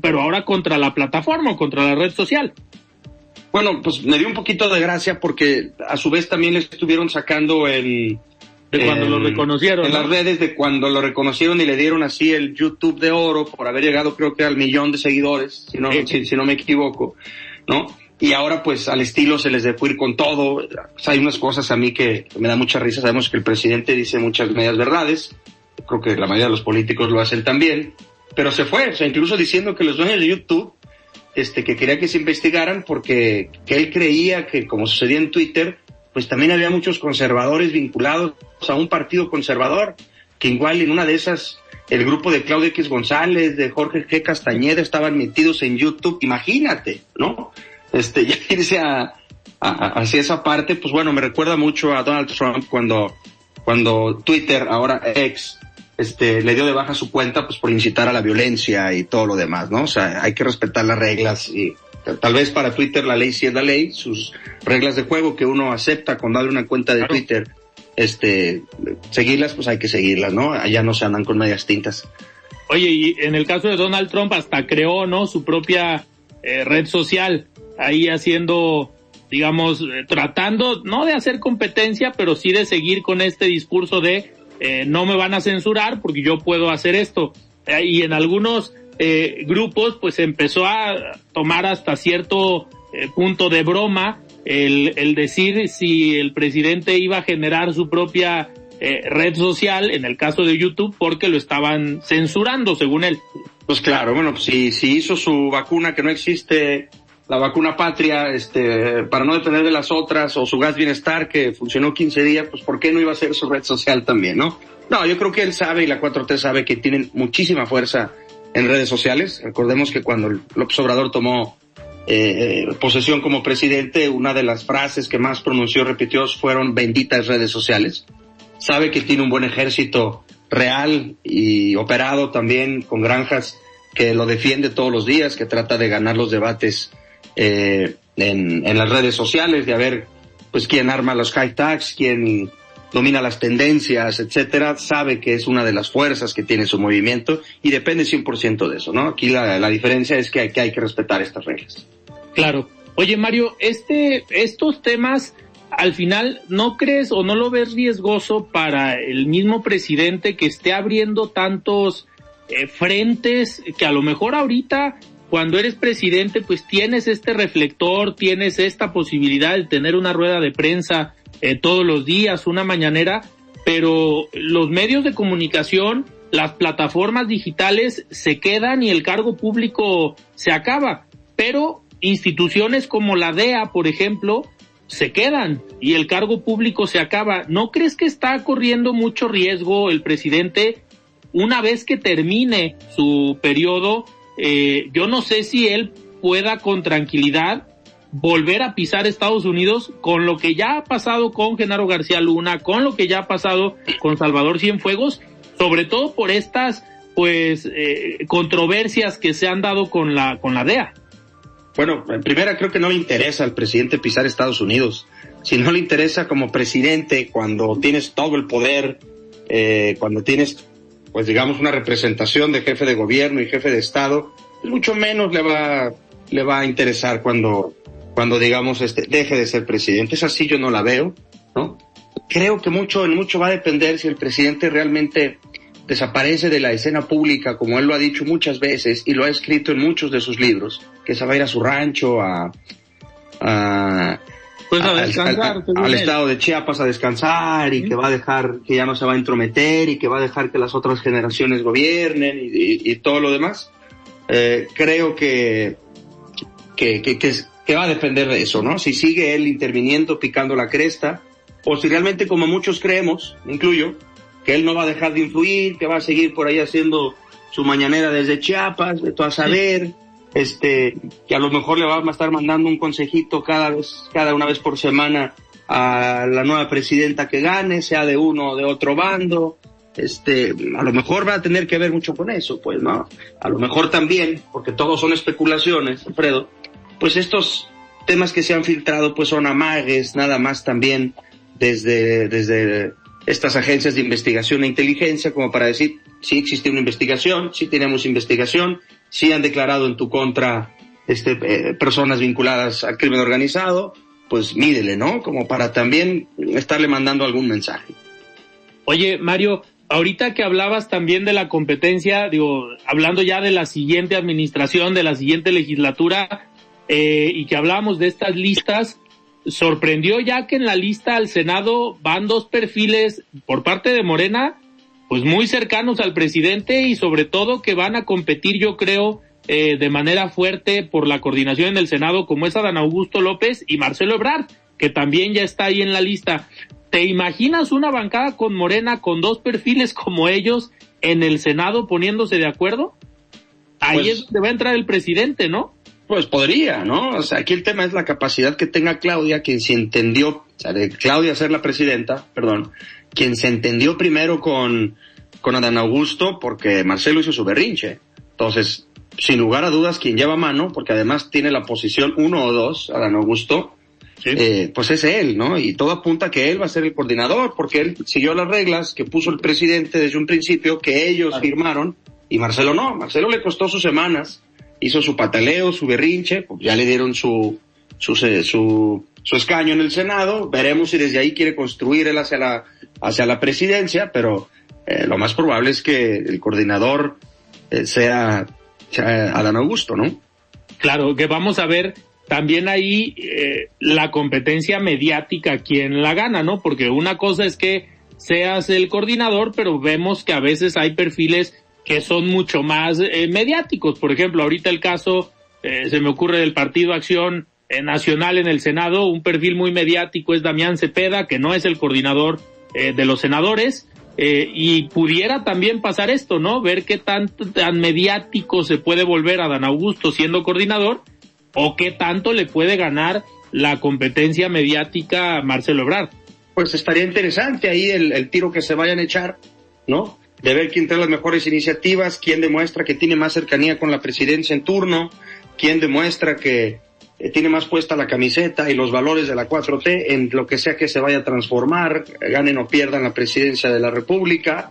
pero ahora contra la plataforma o contra la red social? Bueno, pues me dio un poquito de gracia porque a su vez también le estuvieron sacando el... De cuando lo reconocieron. En ¿no? las redes de cuando lo reconocieron y le dieron así el YouTube de oro por haber llegado creo que al millón de seguidores, si no, si, si no me equivoco, ¿no? Y ahora pues al estilo se les dejó ir con todo. O sea, hay unas cosas a mí que me da mucha risa. Sabemos que el presidente dice muchas medias verdades. Creo que la mayoría de los políticos lo hacen también. Pero se fue, o sea, incluso diciendo que los dueños de YouTube este, que quería que se investigaran porque que él creía que, como sucedía en Twitter, pues también había muchos conservadores vinculados a un partido conservador, que igual en una de esas, el grupo de Claudio X González, de Jorge G. Castañeda estaban metidos en YouTube, imagínate, ¿no? Este, ya irse a, a- hacia esa parte, pues bueno, me recuerda mucho a Donald Trump cuando, cuando Twitter, ahora ex, este, le dio de baja su cuenta pues por incitar a la violencia y todo lo demás, ¿no? O sea, hay que respetar las reglas y tal vez para Twitter la ley sí es la ley, sus reglas de juego que uno acepta cuando abre una cuenta de Claro. Twitter, este, seguirlas, pues hay que seguirlas, ¿no? Allá no se andan con medias tintas. Oye, y en el caso de Donald Trump hasta creó, ¿no? Su propia eh, red social, ahí haciendo, digamos, eh, tratando, no de hacer competencia, pero sí de seguir con este discurso de eh, no me van a censurar porque yo puedo hacer esto. Eh, y en algunos eh, grupos, pues empezó a tomar hasta cierto eh, punto de broma el, el decir si el presidente iba a generar su propia eh, red social, en el caso de YouTube, porque lo estaban censurando, según él. Pues claro, bueno, si, si hizo su vacuna que no existe, la vacuna patria, este, para no depender de las otras, o su gas bienestar que funcionó 15 días, pues ¿por qué no iba a ser su red social también, no? No, yo creo que él sabe y la 4T sabe que tienen muchísima fuerza en redes sociales. Recordemos que cuando López Obrador tomó eh, posesión como presidente, una de las frases que más pronunció, repitió, fueron benditas redes sociales. Sabe que tiene un buen ejército real y operado también con granjas que lo defiende todos los días, que trata de ganar los debates eh, en, en las redes sociales, de a ver pues quién arma los hashtags, quién domina las tendencias, etcétera, sabe que es una de las fuerzas que tiene su movimiento y depende 100% de eso, ¿no? Aquí la, la diferencia es que hay, que hay que respetar estas reglas. Claro. Oye, Mario, este, estos temas, al final, ¿no crees o no lo ves riesgoso para el mismo presidente que esté abriendo tantos eh, frentes que a lo mejor ahorita, cuando eres presidente, pues tienes este reflector, tienes esta posibilidad de tener una rueda de prensa eh, todos los días, una mañanera, pero los medios de comunicación, las plataformas digitales se quedan y el cargo público se acaba. Pero instituciones como la DEA, por ejemplo, se quedan y el cargo público se acaba. ¿No crees que está corriendo mucho riesgo el presidente una vez que termine su periodo? Eh, yo no sé si él pueda con tranquilidad volver a pisar Estados Unidos con lo que ya ha pasado con Genaro García Luna, con lo que ya ha pasado con Salvador Cienfuegos, sobre todo por estas pues eh, controversias que se han dado con la con la DEA. Bueno, en primera creo que no le interesa al presidente pisar Estados Unidos. Si no le interesa como presidente cuando tienes todo el poder, eh, cuando tienes, pues digamos, una representación de jefe de gobierno y jefe de Estado, pues mucho menos le va, le va a interesar cuando, cuando digamos, este, deje de ser presidente. Es así, yo no la veo, ¿no? Creo que mucho, en mucho va a depender si el presidente realmente desaparece de la escena pública, como él lo ha dicho muchas veces y lo ha escrito en muchos de sus libros, que se va a ir a su rancho, a, a, Pues a descansar, al, estado de Chiapas a descansar y que va a dejar, que ya no se va a intrometer y que va a dejar que las otras generaciones gobiernen y, y- y todo lo demás. Eh, creo que, que, que, que, va a depender de eso, ¿no? Si sigue él interviniendo, picando la cresta, o si realmente, como muchos creemos, incluyo, que él no va a dejar de influir, que va a seguir por ahí haciendo su mañanera desde Chiapas, de todo a saber, este, que a lo mejor le va a estar mandando un consejito cada vez, cada una vez por semana a la nueva presidenta que gane, sea de uno o de otro bando. Este, a lo mejor va a tener que ver mucho con eso, pues, ¿no? A lo mejor también, porque todos son especulaciones, Alfredo, pues estos temas que se han filtrado, pues son amagues, nada más también desde, desde estas agencias de investigación e inteligencia, como para decir, sí existe una investigación, sí tenemos investigación, sí han declarado en tu contra este, eh, personas vinculadas al crimen organizado, pues mídele, ¿no? Como para también estarle mandando algún mensaje. Oye, Mario, ahorita que hablabas también de la competencia, digo, hablando ya de la siguiente administración, de la siguiente legislatura, eh, y que hablábamos de estas listas, sorprendió ya que en la lista al Senado van dos perfiles por parte de Morena, pues muy cercanos al presidente y sobre todo que van a competir, yo creo, eh, de manera fuerte por la coordinación en el Senado, como es Adán Augusto López y Marcelo Ebrard, que también ya está ahí en la lista. ¿Te imaginas una bancada con Morena con dos perfiles como ellos en el Senado poniéndose de acuerdo? Ahí pues es donde va a entrar el presidente, ¿no? Pues podría, ¿no? O sea, aquí el tema es la capacidad que tenga Claudia, quien se entendió, o sea, de Claudia ser la presidenta, perdón, quien se entendió primero con, con Adán Augusto porque Marcelo hizo su berrinche. Entonces, sin lugar a dudas, quien lleva mano, porque además tiene la posición uno o dos, Adán Augusto, eh, pues es él, ¿no? Y todo apunta a que él va a ser el coordinador, porque él siguió las reglas que puso el presidente desde un principio, que ellos firmaron, y Marcelo no. Marcelo le costó sus semanas, hizo su pataleo, su berrinche, pues ya le dieron su, su, su, su escaño en el Senado, veremos si desde ahí quiere construir él hacia la, hacia la presidencia, pero eh, lo más probable es que el coordinador eh, sea, sea Adán Augusto, ¿no? Claro, que vamos a ver también ahí eh, la competencia mediática, quién la gana, ¿no? Porque una cosa es que seas el coordinador, pero vemos que a veces hay perfiles que son mucho más eh, mediáticos. Por ejemplo, ahorita el caso, eh, se me ocurre del Partido Acción Nacional en el Senado, un perfil muy mediático es Damián Cepeda, que no es el coordinador de los senadores, y pudiera también pasar esto, ¿no? Ver qué tan, tan mediático se puede volver a Dan Augusto siendo coordinador, o qué tanto le puede ganar la competencia mediática a Marcelo Ebrard. Pues estaría interesante ahí el, el tiro que se vayan a echar, ¿no? de ver quién trae las mejores iniciativas, quién demuestra que tiene más cercanía con la presidencia en turno, quién demuestra que eh, tiene más puesta la camiseta y los valores de la 4T en lo que sea que se vaya a transformar, ganen o pierdan la presidencia de la República.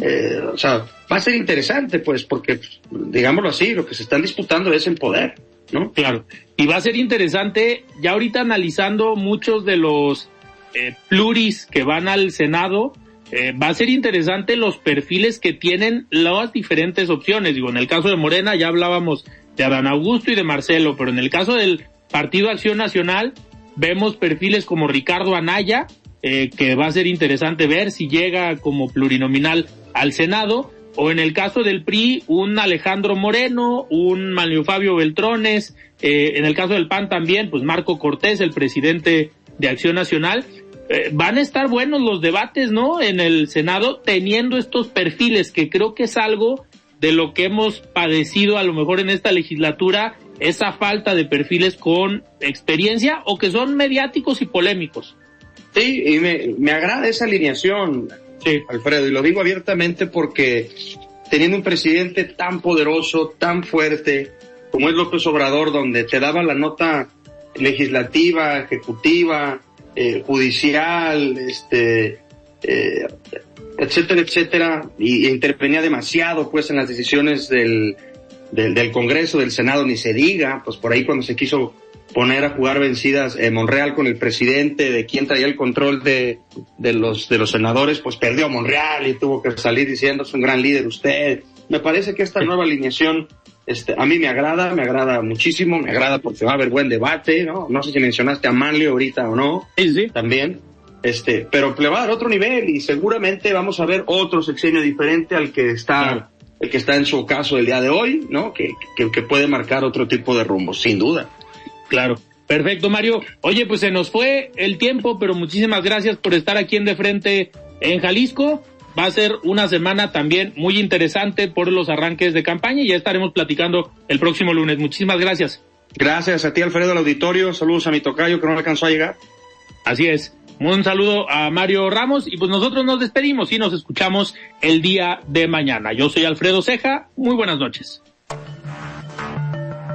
Eh, o sea, va a ser interesante, pues, porque, digámoslo así, lo que se están disputando es el poder, ¿no? Claro. Y va a ser interesante, ya ahorita analizando muchos de los eh, pluris que van al Senado, eh, va a ser interesante los perfiles que tienen las diferentes opciones. Digo, en el caso de Morena ya hablábamos de Adán Augusto y de Marcelo, pero en el caso del Partido Acción Nacional vemos perfiles como Ricardo Anaya, eh, que va a ser interesante ver si llega como plurinominal al Senado, o en el caso del PRI, un Alejandro Moreno, un Manlio Fabio Beltrones, eh, en el caso del PAN también, pues Marco Cortés, el presidente de Acción Nacional, eh, van a estar buenos los debates, ¿no? En el Senado, teniendo estos perfiles, que creo que es algo de lo que hemos padecido a lo mejor en esta legislatura, esa falta de perfiles con experiencia o que son mediáticos y polémicos. Sí, y me, me agrada esa alineación, sí. Alfredo, y lo digo abiertamente porque teniendo un presidente tan poderoso, tan fuerte, como es López Obrador, donde te daba la nota legislativa, ejecutiva, eh, judicial, este, eh, etcétera, etcétera, y, intervenía demasiado pues en las decisiones del, del, del, Congreso, del Senado, ni se diga, pues por ahí cuando se quiso poner a jugar vencidas en Monreal con el presidente, de quien traía el control de, de los, de los senadores, pues perdió Monreal y tuvo que salir diciendo es un gran líder usted. Me parece que esta nueva alineación este, a mí me agrada, me agrada muchísimo, me agrada porque va a haber buen debate, ¿no? No sé si mencionaste a Manlio ahorita o no. Sí, sí. También. Este, pero le va a dar otro nivel y seguramente vamos a ver otro sexenio diferente al que está, el que está en su caso el día de hoy, ¿no? Que, que, que puede marcar otro tipo de rumbo, sin duda. Claro. Perfecto, Mario. Oye, pues se nos fue el tiempo, pero muchísimas gracias por estar aquí en De Frente en Jalisco va a ser una semana también muy interesante por los arranques de campaña y ya estaremos platicando el próximo lunes. Muchísimas gracias. Gracias a ti, Alfredo, al auditorio. Saludos a mi tocayo que no alcanzó a llegar. Así es. Un saludo a Mario Ramos y pues nosotros nos despedimos y nos escuchamos el día de mañana. Yo soy Alfredo Ceja. Muy buenas noches.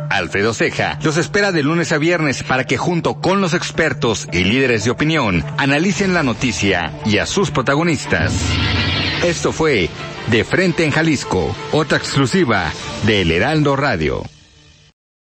Alfredo Ceja los espera de lunes a viernes para que junto con los expertos y líderes de opinión analicen la noticia y a sus protagonistas. Esto fue De Frente en Jalisco, otra exclusiva de El Heraldo Radio.